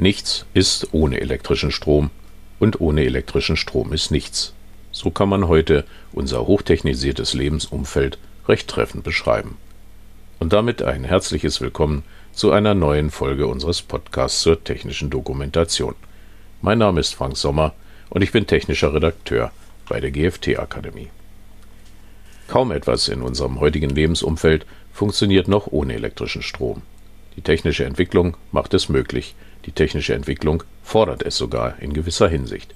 Nichts ist ohne elektrischen Strom und ohne elektrischen Strom ist nichts. So kann man heute unser hochtechnisiertes Lebensumfeld recht treffend beschreiben. Und damit ein herzliches Willkommen zu einer neuen Folge unseres Podcasts zur technischen Dokumentation. Mein Name ist Frank Sommer und ich bin technischer Redakteur bei der GFT Akademie. Kaum etwas in unserem heutigen Lebensumfeld funktioniert noch ohne elektrischen Strom. Die technische Entwicklung macht es möglich, die technische Entwicklung fordert es sogar in gewisser Hinsicht.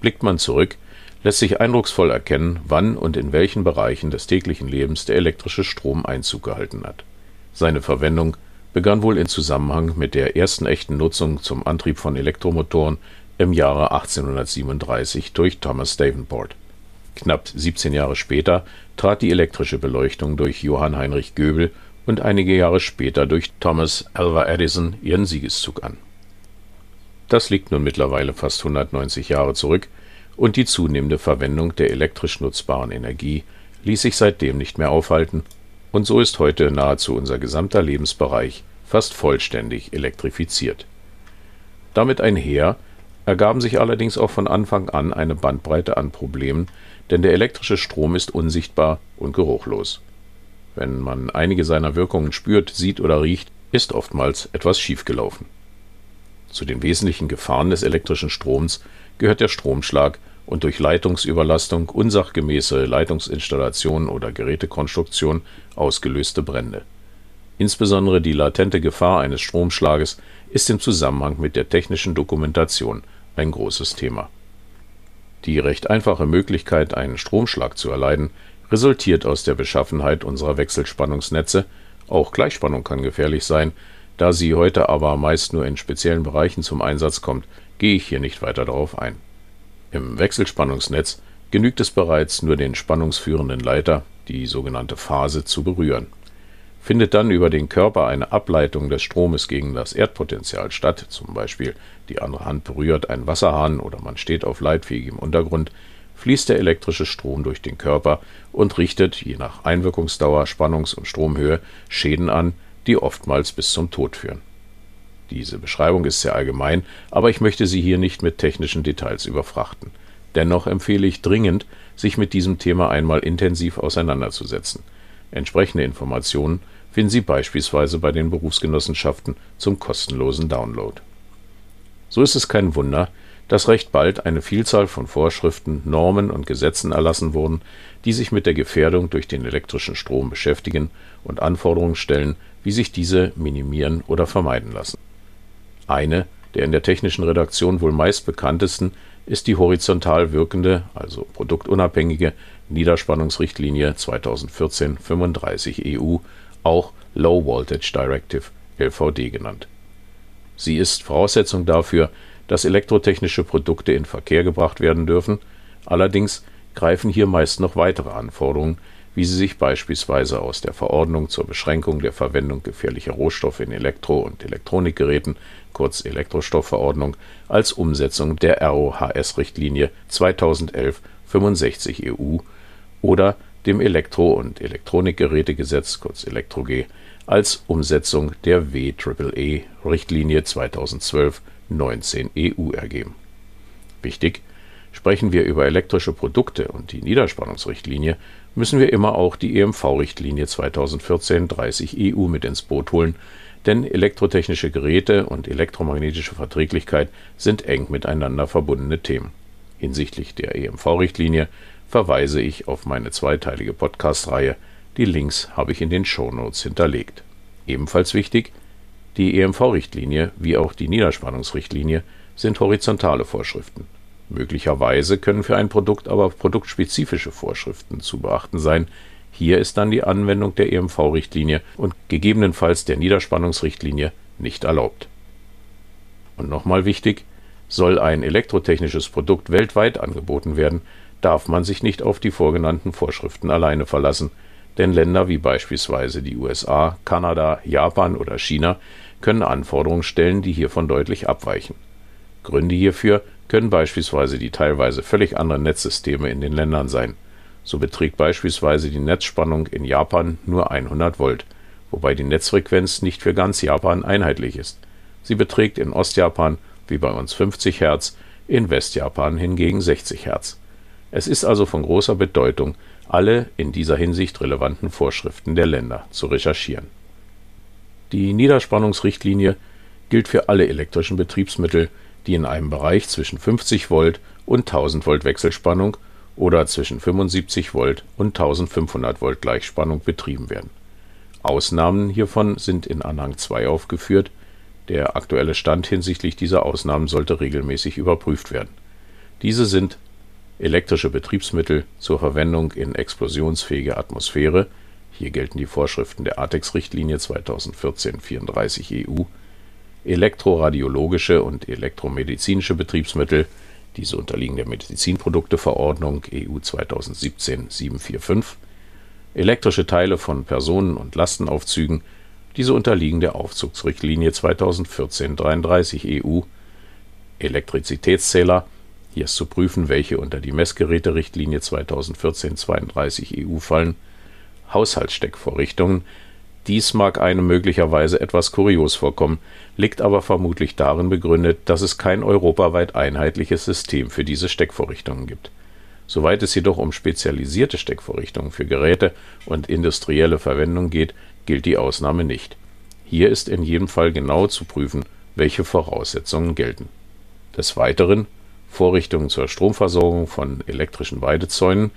Blickt man zurück, lässt sich eindrucksvoll erkennen, wann und in welchen Bereichen des täglichen Lebens der elektrische Strom Einzug gehalten hat. Seine Verwendung begann wohl in Zusammenhang mit der ersten echten Nutzung zum Antrieb von Elektromotoren im Jahre 1837 durch Thomas Davenport. Knapp 17 Jahre später trat die elektrische Beleuchtung durch Johann Heinrich Göbel und einige Jahre später durch Thomas Alva Edison ihren Siegeszug an. Das liegt nun mittlerweile fast 190 Jahre zurück und die zunehmende Verwendung der elektrisch nutzbaren Energie ließ sich seitdem nicht mehr aufhalten und so ist heute nahezu unser gesamter Lebensbereich fast vollständig elektrifiziert. Damit einher ergaben sich allerdings auch von Anfang an eine Bandbreite an Problemen, denn der elektrische Strom ist unsichtbar und geruchlos. Wenn man einige seiner Wirkungen spürt, sieht oder riecht, ist oftmals etwas schiefgelaufen. Zu den wesentlichen Gefahren des elektrischen Stroms gehört der Stromschlag und durch Leitungsüberlastung, unsachgemäße Leitungsinstallation oder Gerätekonstruktion ausgelöste Brände. Insbesondere die latente Gefahr eines Stromschlages ist im Zusammenhang mit der technischen Dokumentation ein großes Thema. Die recht einfache Möglichkeit, einen Stromschlag zu erleiden, resultiert aus der Beschaffenheit unserer Wechselspannungsnetze, auch Gleichspannung kann gefährlich sein, da sie heute aber meist nur in speziellen Bereichen zum Einsatz kommt, gehe ich hier nicht weiter darauf ein. Im Wechselspannungsnetz genügt es bereits, nur den spannungsführenden Leiter, die sogenannte Phase, zu berühren. Findet dann über den Körper eine Ableitung des Stromes gegen das Erdpotential statt, zum Beispiel die andere Hand berührt einen Wasserhahn oder man steht auf leitfähigem Untergrund, fließt der elektrische Strom durch den Körper und richtet, je nach Einwirkungsdauer, Spannungs- und Stromhöhe, Schäden an, die oftmals bis zum Tod führen. Diese Beschreibung ist sehr allgemein, aber ich möchte Sie hier nicht mit technischen Details überfrachten. Dennoch empfehle ich dringend, sich mit diesem Thema einmal intensiv auseinanderzusetzen. Entsprechende Informationen finden Sie beispielsweise bei den Berufsgenossenschaften zum kostenlosen Download. So ist es kein Wunder, dass recht bald eine Vielzahl von Vorschriften, Normen und Gesetzen erlassen wurden, die sich mit der Gefährdung durch den elektrischen Strom beschäftigen und Anforderungen stellen, wie sich diese minimieren oder vermeiden lassen. Eine der in der technischen Redaktion wohl meist bekanntesten ist die horizontal wirkende, also produktunabhängige Niederspannungsrichtlinie 2014-35 EU, auch Low Voltage Directive LVD genannt. Sie ist Voraussetzung dafür, dass elektrotechnische Produkte in Verkehr gebracht werden dürfen, allerdings greifen hier meist noch weitere Anforderungen, wie sie sich beispielsweise aus der Verordnung zur Beschränkung der Verwendung gefährlicher Rohstoffe in Elektro- und Elektronikgeräten, kurz Elektrostoffverordnung, als Umsetzung der RoHS-Richtlinie 2011/65 EU oder dem Elektro- und Elektronikgerätegesetz, kurz ElektroG, als Umsetzung der WEEE-Richtlinie 2012 19 EU ergeben. Wichtig, sprechen wir über elektrische Produkte und die Niederspannungsrichtlinie, müssen wir immer auch die EMV-Richtlinie 2014-30 EU mit ins Boot holen, denn elektrotechnische Geräte und elektromagnetische Verträglichkeit sind eng miteinander verbundene Themen. Hinsichtlich der EMV-Richtlinie verweise ich auf meine zweiteilige Podcast-Reihe. Die Links habe ich in den Shownotes hinterlegt. Ebenfalls wichtig, die EMV-Richtlinie wie auch die Niederspannungsrichtlinie sind horizontale Vorschriften. Möglicherweise können für ein Produkt aber produktspezifische Vorschriften zu beachten sein. Hier ist dann die Anwendung der EMV-Richtlinie und gegebenenfalls der Niederspannungsrichtlinie nicht erlaubt. Und nochmal wichtig, soll ein elektrotechnisches Produkt weltweit angeboten werden, darf man sich nicht auf die vorgenannten Vorschriften alleine verlassen, denn Länder wie beispielsweise die USA, Kanada, Japan oder China können Anforderungen stellen, die hiervon deutlich abweichen. Gründe hierfür können beispielsweise die teilweise völlig anderen Netzsysteme in den Ländern sein. So beträgt beispielsweise die Netzspannung in Japan nur 100 Volt, wobei die Netzfrequenz nicht für ganz Japan einheitlich ist. Sie beträgt in Ostjapan wie bei uns 50 Hertz, in Westjapan hingegen 60 Hertz. Es ist also von großer Bedeutung, alle in dieser Hinsicht relevanten Vorschriften der Länder zu recherchieren. Die Niederspannungsrichtlinie gilt für alle elektrischen Betriebsmittel, die in einem Bereich zwischen 50 Volt und 1000 Volt Wechselspannung oder zwischen 75 Volt und 1500 Volt Gleichspannung betrieben werden. Ausnahmen hiervon sind in Anhang 2 aufgeführt, der aktuelle Stand hinsichtlich dieser Ausnahmen sollte regelmäßig überprüft werden. Diese sind elektrische Betriebsmittel zur Verwendung in explosionsfähiger Atmosphäre (hier gelten die Vorschriften der ATEX-Richtlinie 2014/34 EU), elektroradiologische und elektromedizinische Betriebsmittel (diese unterliegen der Medizinprodukteverordnung EU 2017/745), elektrische Teile von Personen und Lastenaufzügen (diese unterliegen der Aufzugsrichtlinie 2014/33 EU), Elektrizitätszähler hier ist zu prüfen, welche unter die Messgeräte-Richtlinie 2014/32 EU fallen. Haushaltssteckvorrichtungen. Dies mag einem möglicherweise etwas kurios vorkommen, liegt aber vermutlich darin begründet, dass es kein europaweit einheitliches System für diese Steckvorrichtungen gibt. Soweit es jedoch um spezialisierte Steckvorrichtungen für Geräte und industrielle Verwendung geht, gilt die Ausnahme nicht. Hier ist in jedem Fall genau zu prüfen, welche Voraussetzungen gelten. Des Weiteren Vorrichtungen zur Stromversorgung von elektrischen Weidezäunen.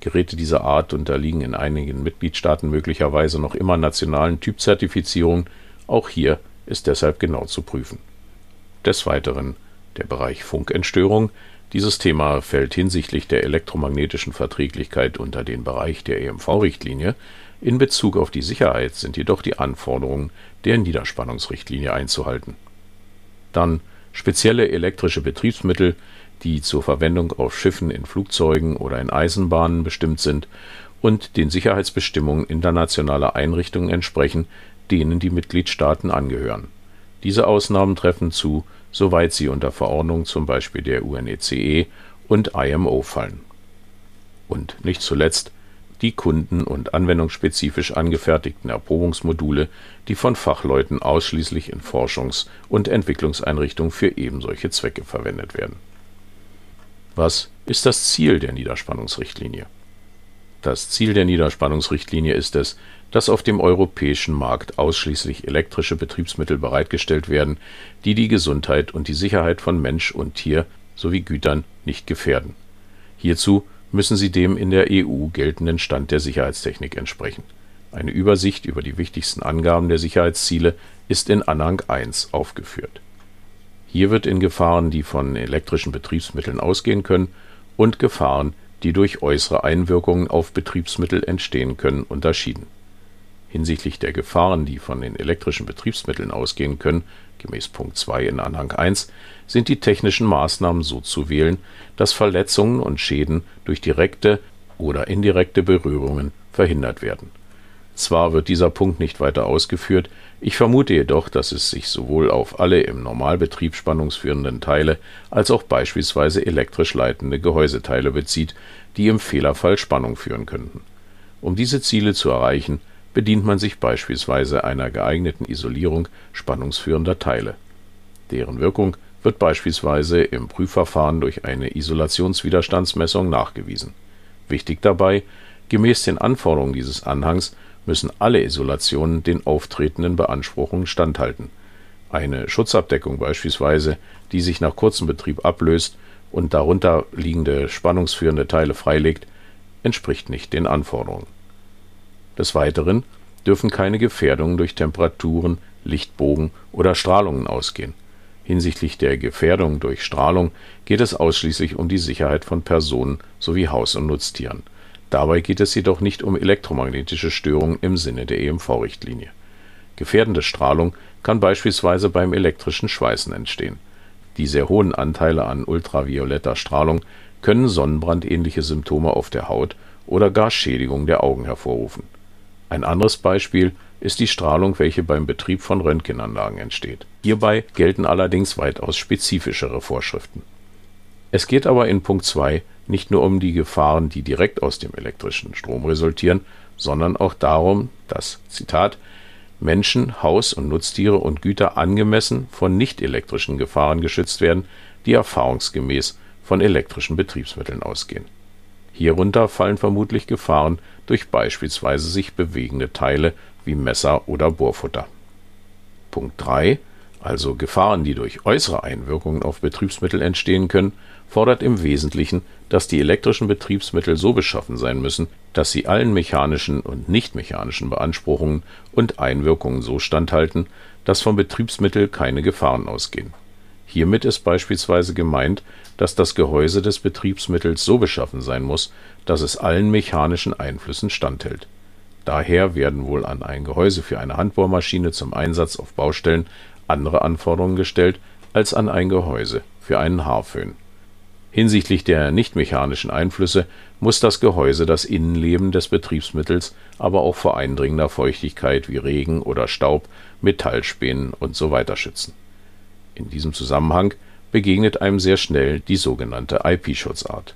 Geräte dieser Art unterliegen in einigen Mitgliedstaaten möglicherweise noch immer nationalen Typzertifizierungen. Auch hier ist deshalb genau zu prüfen. Des Weiteren der Bereich Funkentstörung. Dieses Thema fällt hinsichtlich der elektromagnetischen Verträglichkeit unter den Bereich der EMV-Richtlinie. In Bezug auf die Sicherheit sind jedoch die Anforderungen der Niederspannungsrichtlinie einzuhalten. Dann spezielle elektrische Betriebsmittel, die zur Verwendung auf Schiffen, in Flugzeugen oder in Eisenbahnen bestimmt sind und den Sicherheitsbestimmungen internationaler Einrichtungen entsprechen, denen die Mitgliedstaaten angehören. Diese Ausnahmen treffen zu, soweit sie unter Verordnung zum Beispiel der UNECE e und IMO fallen. Und nicht zuletzt die kunden- und anwendungsspezifisch angefertigten Erprobungsmodule, die von Fachleuten ausschließlich in Forschungs- und Entwicklungseinrichtungen für ebensolche Zwecke verwendet werden was ist das Ziel der Niederspannungsrichtlinie? Das Ziel der Niederspannungsrichtlinie ist es, dass auf dem europäischen Markt ausschließlich elektrische Betriebsmittel bereitgestellt werden, die die Gesundheit und die Sicherheit von Mensch und Tier sowie Gütern nicht gefährden. Hierzu müssen sie dem in der EU geltenden Stand der Sicherheitstechnik entsprechen. Eine Übersicht über die wichtigsten Angaben der Sicherheitsziele ist in Anhang 1 aufgeführt hier wird in Gefahren, die von elektrischen Betriebsmitteln ausgehen können, und Gefahren, die durch äußere Einwirkungen auf Betriebsmittel entstehen können, unterschieden. Hinsichtlich der Gefahren, die von den elektrischen Betriebsmitteln ausgehen können (gemäß Punkt 2 in Anhang 1), sind die technischen Maßnahmen so zu wählen, dass Verletzungen und Schäden durch direkte oder indirekte Berührungen verhindert werden zwar wird dieser Punkt nicht weiter ausgeführt, ich vermute jedoch, dass es sich sowohl auf alle im Normalbetrieb spannungsführenden Teile als auch beispielsweise elektrisch leitende Gehäuseteile bezieht, die im Fehlerfall Spannung führen könnten. Um diese Ziele zu erreichen, bedient man sich beispielsweise einer geeigneten Isolierung spannungsführender Teile. Deren Wirkung wird beispielsweise im Prüfverfahren durch eine Isolationswiderstandsmessung nachgewiesen. Wichtig dabei, gemäß den Anforderungen dieses Anhangs müssen alle Isolationen den auftretenden Beanspruchungen standhalten. Eine Schutzabdeckung beispielsweise, die sich nach kurzem Betrieb ablöst und darunter liegende spannungsführende Teile freilegt, entspricht nicht den Anforderungen. Des Weiteren dürfen keine Gefährdungen durch Temperaturen, Lichtbogen oder Strahlungen ausgehen. Hinsichtlich der Gefährdung durch Strahlung geht es ausschließlich um die Sicherheit von Personen sowie Haus- und Nutztieren Dabei geht es jedoch nicht um elektromagnetische Störungen im Sinne der EMV-Richtlinie. Gefährdende Strahlung kann beispielsweise beim elektrischen Schweißen entstehen. Die sehr hohen Anteile an ultravioletter Strahlung können sonnenbrandähnliche Symptome auf der Haut oder gar Schädigung der Augen hervorrufen. Ein anderes Beispiel ist die Strahlung, welche beim Betrieb von Röntgenanlagen entsteht. Hierbei gelten allerdings weitaus spezifischere Vorschriften. Es geht aber in Punkt 2 nicht nur um die Gefahren, die direkt aus dem elektrischen Strom resultieren, sondern auch darum, dass Zitat Menschen, Haus- und Nutztiere und Güter angemessen von nicht-elektrischen Gefahren geschützt werden, die erfahrungsgemäß von elektrischen Betriebsmitteln ausgehen. Hierunter fallen vermutlich Gefahren durch beispielsweise sich bewegende Teile wie Messer oder Bohrfutter. Punkt 3, also Gefahren, die durch äußere Einwirkungen auf Betriebsmittel entstehen können, fordert im Wesentlichen, dass die elektrischen Betriebsmittel so beschaffen sein müssen, dass sie allen mechanischen und nichtmechanischen Beanspruchungen und Einwirkungen so standhalten, dass vom Betriebsmittel keine Gefahren ausgehen. Hiermit ist beispielsweise gemeint, dass das Gehäuse des Betriebsmittels so beschaffen sein muss, dass es allen mechanischen Einflüssen standhält. Daher werden wohl an ein Gehäuse für eine Handbohrmaschine zum Einsatz auf Baustellen andere Anforderungen gestellt als an ein Gehäuse für einen Haarföhn. Hinsichtlich der nichtmechanischen Einflüsse muss das Gehäuse das Innenleben des Betriebsmittels aber auch vor eindringender Feuchtigkeit wie Regen oder Staub, Metallspänen usw. schützen. In diesem Zusammenhang begegnet einem sehr schnell die sogenannte IP-Schutzart.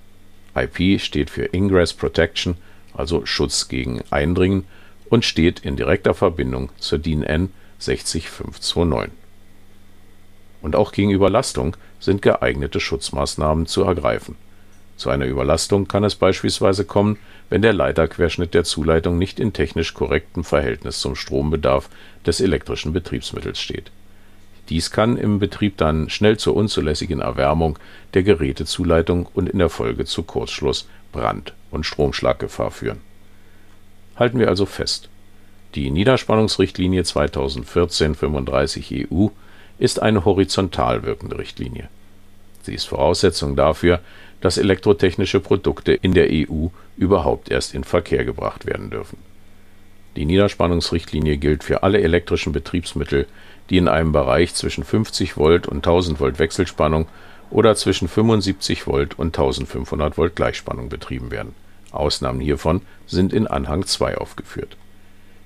IP steht für Ingress Protection, also Schutz gegen Eindringen, und steht in direkter Verbindung zur DIN N 60529. Und auch gegen Überlastung sind geeignete Schutzmaßnahmen zu ergreifen. Zu einer Überlastung kann es beispielsweise kommen, wenn der Leiterquerschnitt der Zuleitung nicht in technisch korrektem Verhältnis zum Strombedarf des elektrischen Betriebsmittels steht dies kann im Betrieb dann schnell zur unzulässigen Erwärmung der Gerätezuleitung und in der Folge zu Kurzschluss, Brand und Stromschlaggefahr führen. Halten wir also fest: Die Niederspannungsrichtlinie 2014/35/EU e ist eine horizontal wirkende Richtlinie. Sie ist Voraussetzung dafür, dass elektrotechnische Produkte in der EU überhaupt erst in Verkehr gebracht werden dürfen. Die Niederspannungsrichtlinie gilt für alle elektrischen Betriebsmittel die in einem Bereich zwischen 50 Volt und 1000 Volt Wechselspannung oder zwischen 75 Volt und 1500 Volt Gleichspannung betrieben werden. Ausnahmen hiervon sind in Anhang 2 aufgeführt.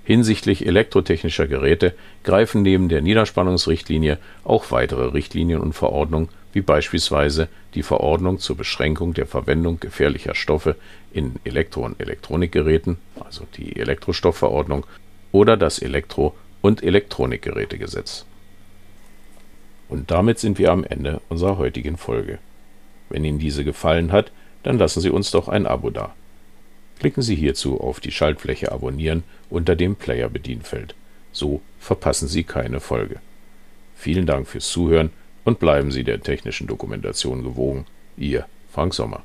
Hinsichtlich elektrotechnischer Geräte greifen neben der Niederspannungsrichtlinie auch weitere Richtlinien und Verordnungen wie beispielsweise die Verordnung zur Beschränkung der Verwendung gefährlicher Stoffe in Elektro- und Elektronikgeräten, also die Elektrostoffverordnung, oder das Elektro- und Elektronikgerätegesetz. Und damit sind wir am Ende unserer heutigen Folge. Wenn Ihnen diese gefallen hat, dann lassen Sie uns doch ein Abo da. Klicken Sie hierzu auf die Schaltfläche Abonnieren unter dem Player-Bedienfeld. So verpassen Sie keine Folge. Vielen Dank fürs Zuhören und bleiben Sie der technischen Dokumentation gewogen. Ihr Frank Sommer.